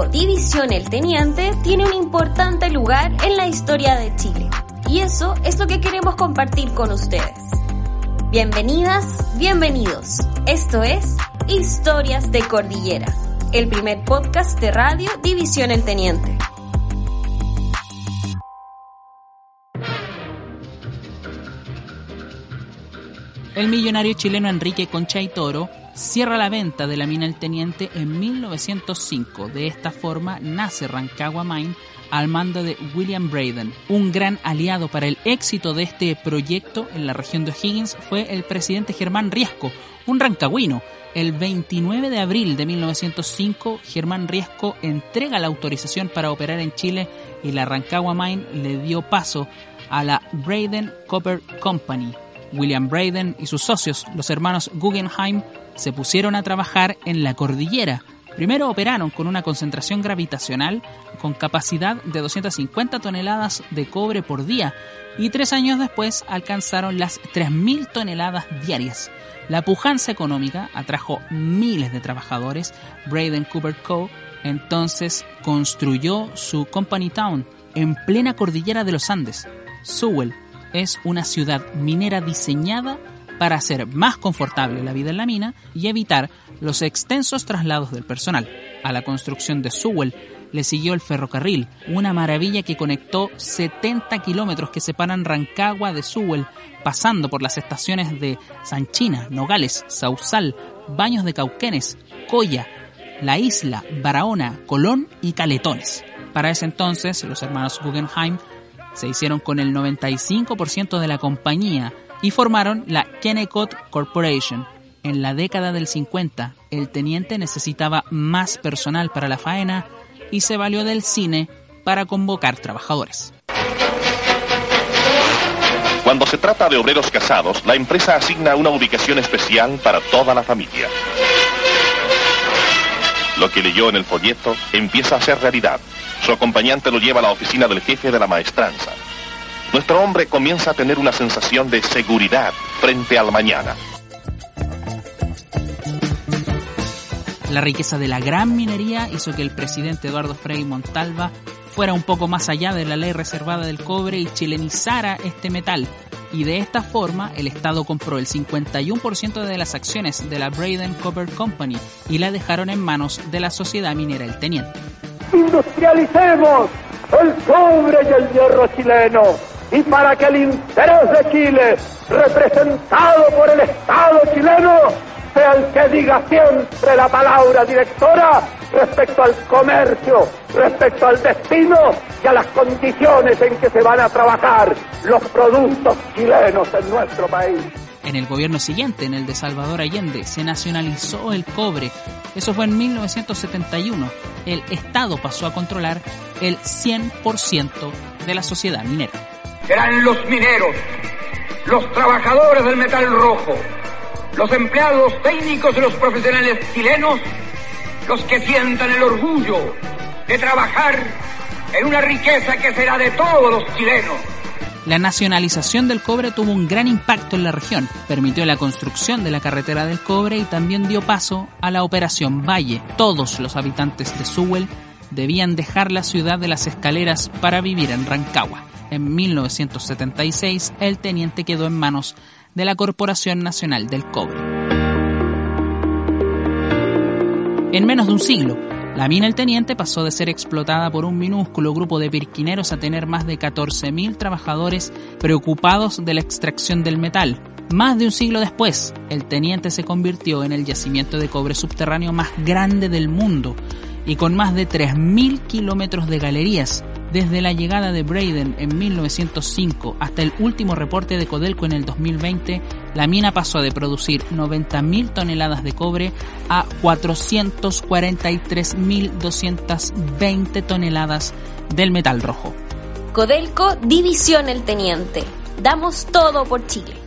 División El Teniente tiene un importante lugar en la historia de Chile. Y eso es lo que queremos compartir con ustedes. Bienvenidas, bienvenidos. Esto es Historias de Cordillera, el primer podcast de radio División El Teniente. El millonario chileno Enrique Concha y Toro cierra la venta de la mina El Teniente en 1905. De esta forma nace Rancagua Mine al mando de William Braden. Un gran aliado para el éxito de este proyecto en la región de O'Higgins fue el presidente Germán Riesco, un rancagüino. El 29 de abril de 1905, Germán Riesco entrega la autorización para operar en Chile y la Rancagua Mine le dio paso a la Braden Copper Company. William Braden y sus socios, los hermanos Guggenheim, se pusieron a trabajar en la cordillera. Primero operaron con una concentración gravitacional con capacidad de 250 toneladas de cobre por día y tres años después alcanzaron las 3.000 toneladas diarias. La pujanza económica atrajo miles de trabajadores. Braden Cooper Co. entonces construyó su Company Town en plena cordillera de los Andes. Sewell es una ciudad minera diseñada para hacer más confortable la vida en la mina y evitar los extensos traslados del personal. A la construcción de Sewell le siguió el ferrocarril, una maravilla que conectó 70 kilómetros que separan Rancagua de Sewell, pasando por las estaciones de Sanchina, Nogales, Sausal, Baños de Cauquenes, Coya, La Isla, Barahona, Colón y Caletones. Para ese entonces, los hermanos Guggenheim se hicieron con el 95% de la compañía y formaron la Kennecott Corporation. En la década del 50, el teniente necesitaba más personal para la faena y se valió del cine para convocar trabajadores. Cuando se trata de obreros casados, la empresa asigna una ubicación especial para toda la familia. Lo que leyó en el folleto empieza a ser realidad. Su acompañante lo lleva a la oficina del jefe de la maestranza. Nuestro hombre comienza a tener una sensación de seguridad frente al mañana. La riqueza de la gran minería hizo que el presidente Eduardo Frei Montalva fuera un poco más allá de la ley reservada del cobre y chilenizara este metal. Y de esta forma, el Estado compró el 51% de las acciones de la Braden Copper Company y la dejaron en manos de la sociedad minera El Teniente. Industrialicemos el cobre y el hierro chileno y para que el interés de Chile, representado por el Estado chileno, sea el que diga siempre la palabra directora respecto al comercio, respecto al destino y a las condiciones en que se van a trabajar los productos chilenos en nuestro país. En el gobierno siguiente, en el de Salvador Allende, se nacionalizó el cobre. Eso fue en 1971. El Estado pasó a controlar el 100% de la sociedad minera. Serán los mineros, los trabajadores del metal rojo, los empleados técnicos y los profesionales chilenos los que sientan el orgullo de trabajar en una riqueza que será de todos los chilenos. La nacionalización del cobre tuvo un gran impacto en la región, permitió la construcción de la carretera del cobre y también dio paso a la operación Valle. Todos los habitantes de Sewell debían dejar la ciudad de las escaleras para vivir en Rancagua. En 1976 el teniente quedó en manos de la Corporación Nacional del Cobre. En menos de un siglo, la mina El Teniente pasó de ser explotada por un minúsculo grupo de pirquineros a tener más de 14.000 trabajadores preocupados de la extracción del metal. Más de un siglo después, El Teniente se convirtió en el yacimiento de cobre subterráneo más grande del mundo y con más de 3.000 kilómetros de galerías Desde la llegada de Braden en 1905 hasta el último reporte de Codelco en el 2020, la mina pasó de producir 90.000 toneladas de cobre a 443.220 toneladas del metal rojo. Codelco División El Teniente. Damos todo por Chile.